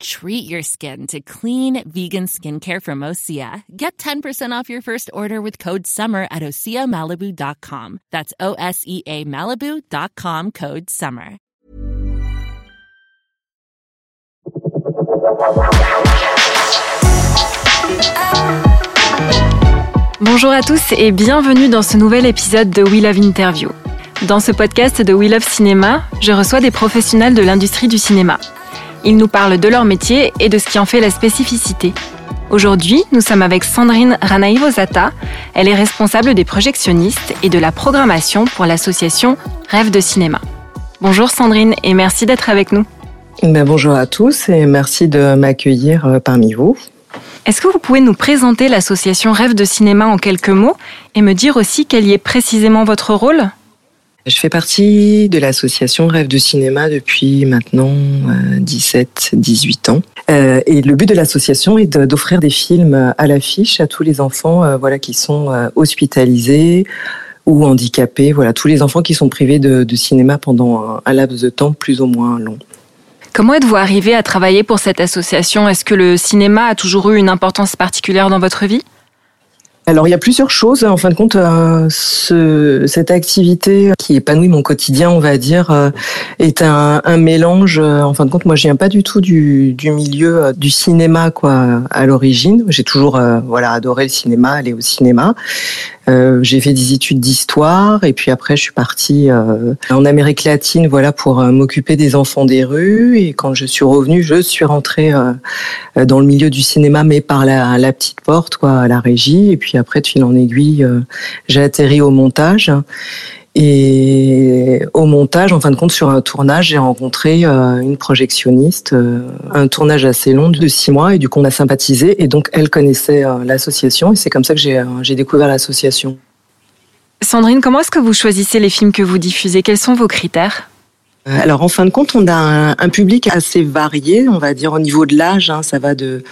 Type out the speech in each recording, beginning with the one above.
Treat your skin to clean vegan skincare from Osea. Get 10% off your first order with code SUMMER at OseaMalibu.com. That's O S E A Malibu.com code SUMMER. Bonjour à tous et bienvenue dans ce nouvel épisode de We Love Interview. Dans ce podcast de We Love Cinéma, je reçois des professionnels de l'industrie du cinéma. Ils nous parlent de leur métier et de ce qui en fait la spécificité. Aujourd'hui, nous sommes avec Sandrine Ranaïvozata. Elle est responsable des projectionnistes et de la programmation pour l'association Rêve de cinéma. Bonjour Sandrine et merci d'être avec nous. Ben, bonjour à tous et merci de m'accueillir euh, parmi vous. Est-ce que vous pouvez nous présenter l'association Rêve de cinéma en quelques mots et me dire aussi quel y est précisément votre rôle? Je fais partie de l'association Rêve de cinéma depuis maintenant 17-18 ans. Euh, et le but de l'association est d'offrir des films à l'affiche à tous les enfants euh, voilà, qui sont euh, hospitalisés ou handicapés, voilà, tous les enfants qui sont privés de, cinéma pendant un laps de temps plus ou moins long. Comment êtes-vous arrivé à travailler pour cette association? Est-ce que le cinéma a toujours eu une importance particulière dans votre vie? Alors il y a plusieurs choses. En fin de compte, euh, ce, cette activité qui épanouit mon quotidien, on va dire, euh, est un, mélange. euh, En fin de compte, moi, je viens pas du tout du, milieu du cinéma, quoi, à l'origine. J'ai toujours, voilà, adoré le cinéma, aller au cinéma. J'ai fait des études d'histoire et puis après je suis partie en Amérique latine voilà pour m'occuper des enfants des rues et quand je suis revenue je suis rentrée dans le milieu du cinéma mais par la, la petite porte quoi à la régie et puis après de fil en aiguille euh, j'ai atterri au montage. Et au montage, en fin de compte, sur un tournage, j'ai rencontré euh, une projectionniste, euh, un tournage assez long de six mois, et du coup, on a sympathisé, et donc elle connaissait l'association, et c'est comme ça que j'ai découvert l'association. Sandrine, comment est-ce que vous choisissez les films que vous diffusez? Quels sont vos critères? Alors, en fin de compte, on a un, public assez varié, on va dire, au niveau de l'âge, hein, ça va de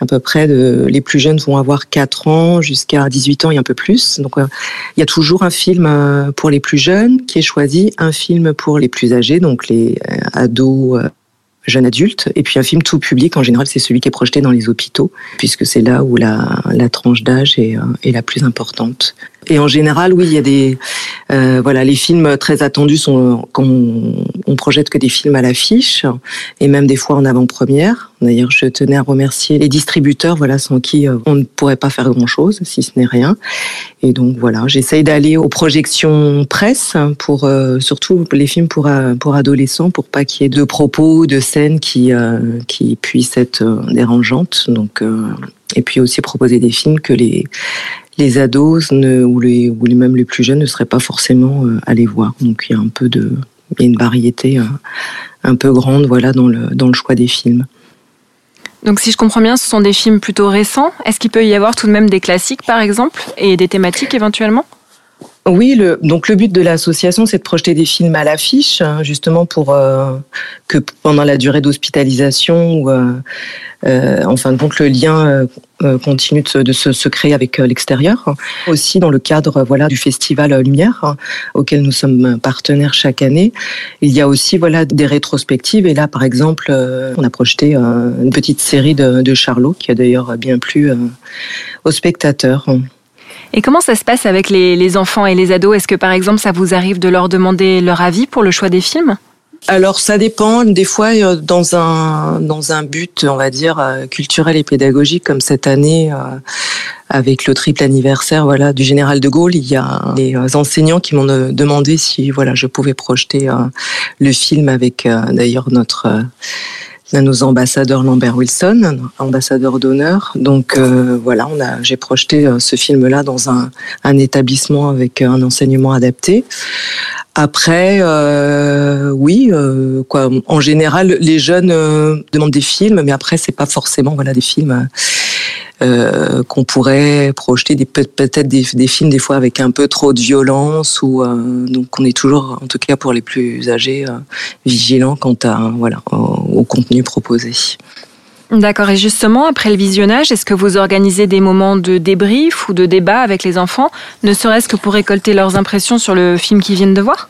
à peu près de les plus jeunes vont avoir 4 ans jusqu'à 18 ans et un peu plus. Donc euh, il y a toujours un film euh, pour les plus jeunes qui est choisi, un film pour les plus âgés, donc les euh, ados, euh, jeunes adultes, et puis un film tout public. En général, c'est celui qui est projeté dans les hôpitaux, puisque c'est là où la, tranche d'âge euh, est la plus importante. Et en général, oui, il y a des euh, voilà, les films très attendus sont on, on projette que des films à l'affiche et même des fois en avant-première. D'ailleurs, je tenais à remercier les distributeurs, voilà, sans qui euh, on ne pourrait pas faire grand-chose, si ce n'est rien. Et donc voilà, j'essaye d'aller aux projections presse pour euh, surtout les films pour pour adolescents, pour pas qu'il y ait de propos, de scènes qui qui puissent être dérangeantes. Donc et puis aussi proposer des films que les les ados ou les même les plus jeunes ne seraient pas forcément euh, allés voir. Donc il y a un peu de une variété euh, un peu grande voilà dans le dans le choix des films. Donc si je comprends bien, ce sont des films plutôt récents. Est-ce qu'il peut y avoir tout de même des classiques, par exemple, et des thématiques éventuellement? Oui, donc le but de l'association, c'est de projeter des films à l'affiche, hein, justement pour euh, que pendant la durée d'hospitalisation, ou, euh, euh, le lien euh, continue de, se- créer avec l'extérieur. Aussi dans le cadre voilà du festival Lumière, hein, auquel nous sommes partenaires chaque année, il y a aussi voilà des rétrospectives. Et là, par exemple, on a projeté une petite série de, de Charlot, qui a d'ailleurs bien plu aux spectateurs. Et comment ça se passe avec les, enfants et les ados? Est-ce que par exemple ça vous arrive de leur demander leur avis pour le choix des films? Alors ça dépend. Des fois, euh, dans un dans un but, on va dire euh, culturel et pédagogique, comme cette année euh, avec le triple anniversaire, voilà, du général de Gaulle, il y a des enseignants qui m'ont demandé si voilà je pouvais projeter le film avec d'ailleurs notre euh, de nos ambassadeurs Lambert Wilson, ambassadeur d'honneur. Donc euh, voilà, on a, j'ai projeté euh, ce film-là dans un, un établissement avec un enseignement adapté. Après, euh, oui, euh, quoi. En général, les jeunes euh, demandent des films, mais après, c'est pas forcément voilà des films euh, qu'on pourrait projeter des peut-être des, des, films des fois avec un peu trop de violence ou euh, donc on est toujours en tout cas pour les plus âgés euh, vigilants quant à voilà au, au contenu proposé. D'accord. Et justement, après le visionnage, est-ce que vous organisez des moments de débrief ou de débat avec les enfants, ne serait-ce que pour récolter leurs impressions sur le film qu'ils viennent de voir?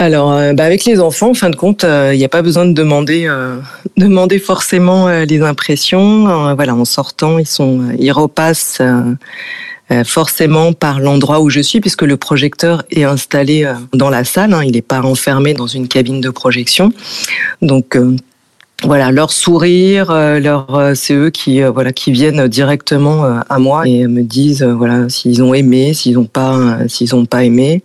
Alors, euh, bah avec les enfants, en fin de compte, il euh, n'y a pas besoin de demander, euh, demander forcément les impressions. voilà, en sortant, ils sont, ils repassent forcément par l'endroit où je suis, puisque le projecteur est installé dans la salle. Hein, il n'est pas enfermé dans une cabine de projection. Donc voilà leur sourire leur c'est eux qui voilà qui viennent directement à moi et me disent voilà s'ils ont aimé s'ils n'ont pas s'ils ont pas aimé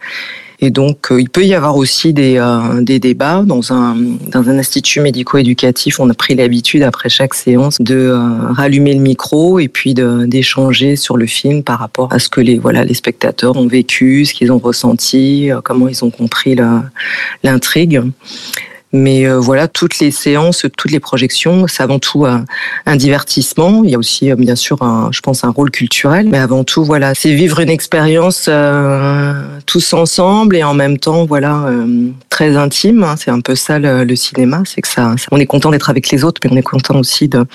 et donc, euh, il peut y avoir aussi des, euh, débats dans un, dans un institut médico-éducatif. On a pris l'habitude, après chaque séance, de euh, rallumer le micro et puis d'échanger sur le film par rapport à ce que les, voilà, les spectateurs ont vécu, ce qu'ils ont ressenti, comment ils ont compris l'intrigue. Mais euh, voilà, toutes les séances, toutes les projections, c'est avant tout un, divertissement. Il y a aussi, euh, bien sûr, je pense, un rôle culturel. Mais avant tout, voilà, c'est vivre une expérience euh, tous ensemble et en même temps, voilà, très intime. Hein. C'est un peu ça le, cinéma, c'est que ça, on est content d'être avec les autres, mais on est content aussi de,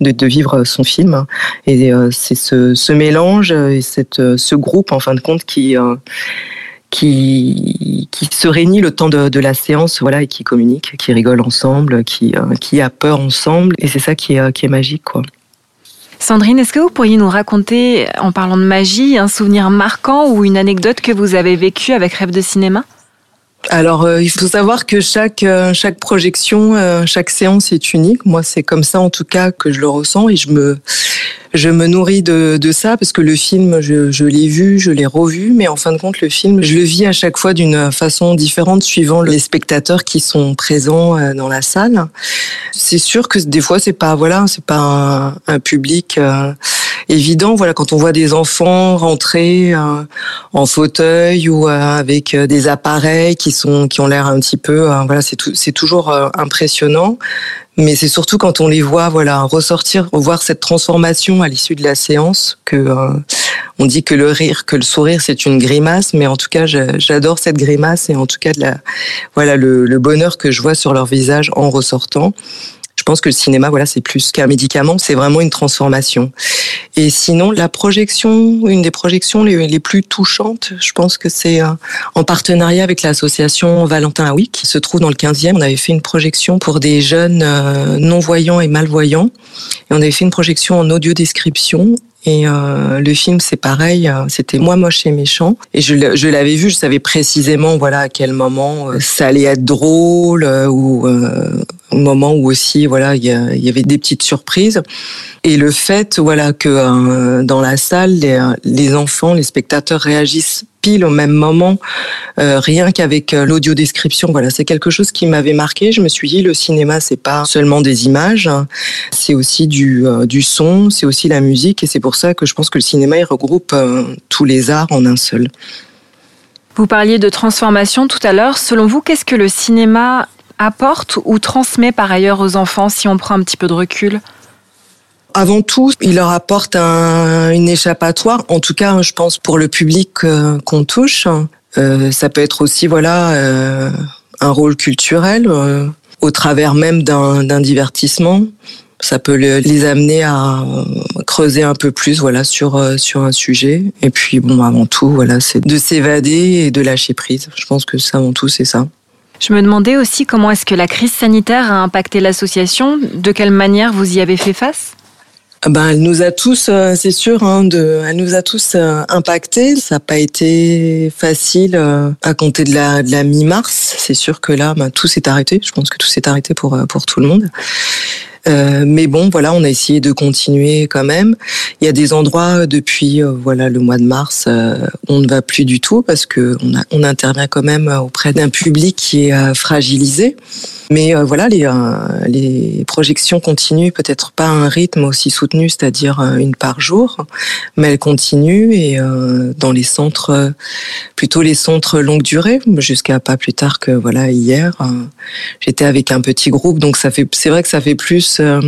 de, vivre son film. Et c'est ce, ce, mélange et cette, ce groupe, en fin de compte, qui qui, qui se réunit le temps de, de, la séance, voilà, et qui communique, qui rigole ensemble, qui, euh, qui a peur ensemble, et c'est ça qui est, qui est magique, quoi. Sandrine, est-ce que vous pourriez nous raconter, en parlant de magie, un souvenir marquant ou une anecdote que vous avez vécue avec Rêve de cinéma? Alors, euh, il faut savoir que chaque euh, chaque projection, euh, chaque séance est unique. Moi, c'est comme ça en tout cas que je le ressens et je me je me nourris de, de ça parce que le film, je, je l'ai vu, je l'ai revu, mais en fin de compte, le film, je le vis à chaque fois d'une façon différente suivant les spectateurs qui sont présents dans la salle. C'est sûr que des fois, c'est pas voilà, c'est pas un, un public évident. Voilà, quand on voit des enfants rentrer euh, en fauteuil ou euh, avec euh, des appareils qui sont qui ont l'air un petit peu, voilà, c'est c'est toujours impressionnant. Mais c'est surtout quand on les voit, voilà, ressortir, voir cette transformation à l'issue de la séance que on dit que le rire, que le sourire, c'est une grimace, mais en tout cas, j'adore cette grimace et en tout cas de la, voilà, le, le bonheur que je vois sur leur visage en ressortant. Je pense que le cinéma, voilà, c'est plus qu'un médicament, c'est vraiment une transformation. Et sinon, la projection, une des projections les, plus touchantes, je pense que c'est euh, en partenariat avec l'association Valentin Aoui, qui se trouve dans le 15e. On avait fait une projection pour des jeunes euh, non-voyants et malvoyants. Et on avait fait une projection en audio description et euh, le film, c'est pareil, euh, c'était Moi moche et méchant. Et je, l'avais vu, je savais précisément voilà à quel moment euh, ça allait être drôle euh, ou au moment où aussi voilà il y, avait des petites surprises. Et le fait voilà que dans la salle, les enfants, les spectateurs réagissent au même moment, euh, rien qu'avec euh, l'audio description. Voilà, c'est quelque chose qui m'avait marqué. Je me suis dit, le cinéma, c'est pas seulement des images, hein. c'est aussi du, euh, du son, c'est aussi la musique, et c'est pour ça que je pense que le cinéma il regroupe tous les arts en un seul. Vous parliez de transformation tout à l'heure. Selon vous, qu'est-ce que le cinéma apporte ou transmet par ailleurs aux enfants si on prend un petit peu de recul? Avant tout, il leur apporte un, une échappatoire. En tout cas, je pense pour le public euh, qu'on touche. Euh, ça peut être aussi voilà euh, un rôle culturel au travers même d'un divertissement. Ça peut les amener à creuser un peu plus voilà sur sur un sujet. Et puis bon, avant tout, voilà, c'est de s'évader et de lâcher prise. Je pense que ça, avant tout, c'est ça. Je me demandais aussi comment est-ce que la crise sanitaire a impacté l'association. De quelle manière vous y avez fait face? Ben, elle nous a tous, euh, c'est sûr, hein, elle nous a tous euh, impactés. Ça n'a pas été facile euh, à compter de la, de la mi-mars. C'est sûr que là, ben, tout s'est arrêté. Je pense que tout s'est arrêté pour, pour tout le monde. Euh, mais bon, voilà, on a essayé de continuer quand même. Il y a des endroits depuis euh, voilà le mois de mars, euh, on ne va plus du tout parce que on, a, on intervient quand même auprès d'un public qui est fragilisé. Mais voilà, les, les projections continuent, peut-être pas à un rythme aussi soutenu, c'est-à-dire une par jour, mais elles continuent et dans les centres, plutôt les centres longue durée, jusqu'à pas plus tard que voilà hier, j'étais avec un petit groupe, donc ça fait, c'est vrai que ça fait plus euh,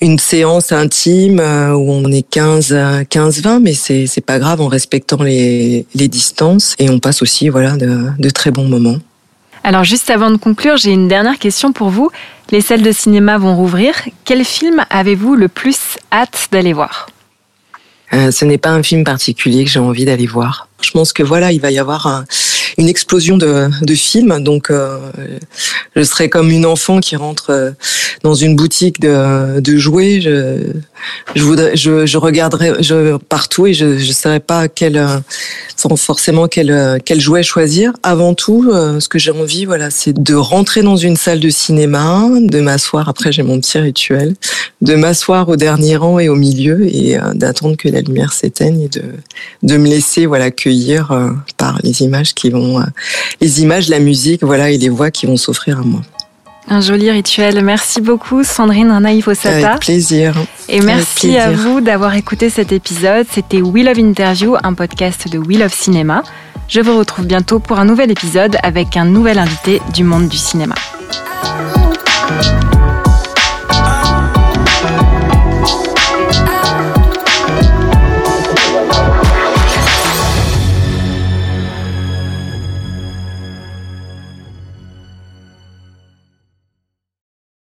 une séance intime où on est 15, 15, 20, mais c'est c'est pas grave en respectant les, les distances et on passe aussi voilà de, de très bons moments. Alors juste avant de conclure, j'ai une dernière question pour vous. Les salles de cinéma vont rouvrir. Quel film avez-vous le plus hâte d'aller voir? Euh, Ce n'est pas un film particulier que j'ai envie d'aller voir. Je pense que voilà, il va y avoir un, une explosion de, films. Donc, euh, je serais comme une enfant qui rentre euh, dans une boutique de, jouets. Je, je je, partout et je ne saurais pas euh, forcément quel, jouet choisir. Avant tout, ce que j'ai envie, voilà, c'est de rentrer dans une salle de cinéma, de m'asseoir. Après, j'ai mon petit rituel, de m'asseoir au dernier rang et au milieu et d'attendre que la lumière s'éteigne et de, de me laisser, voilà, cueillir par les images qui vont euh, les images, la musique, voilà, et les voix qui vont s'offrir à moi. Un joli rituel. Merci beaucoup, Sandrine Naïf Osata. Avec plaisir. Et merci à vous d'avoir écouté cet épisode. C'était We Love Interview, un podcast de We Love Cinéma. Je vous retrouve bientôt pour un nouvel épisode avec un nouvel invité du monde du cinéma.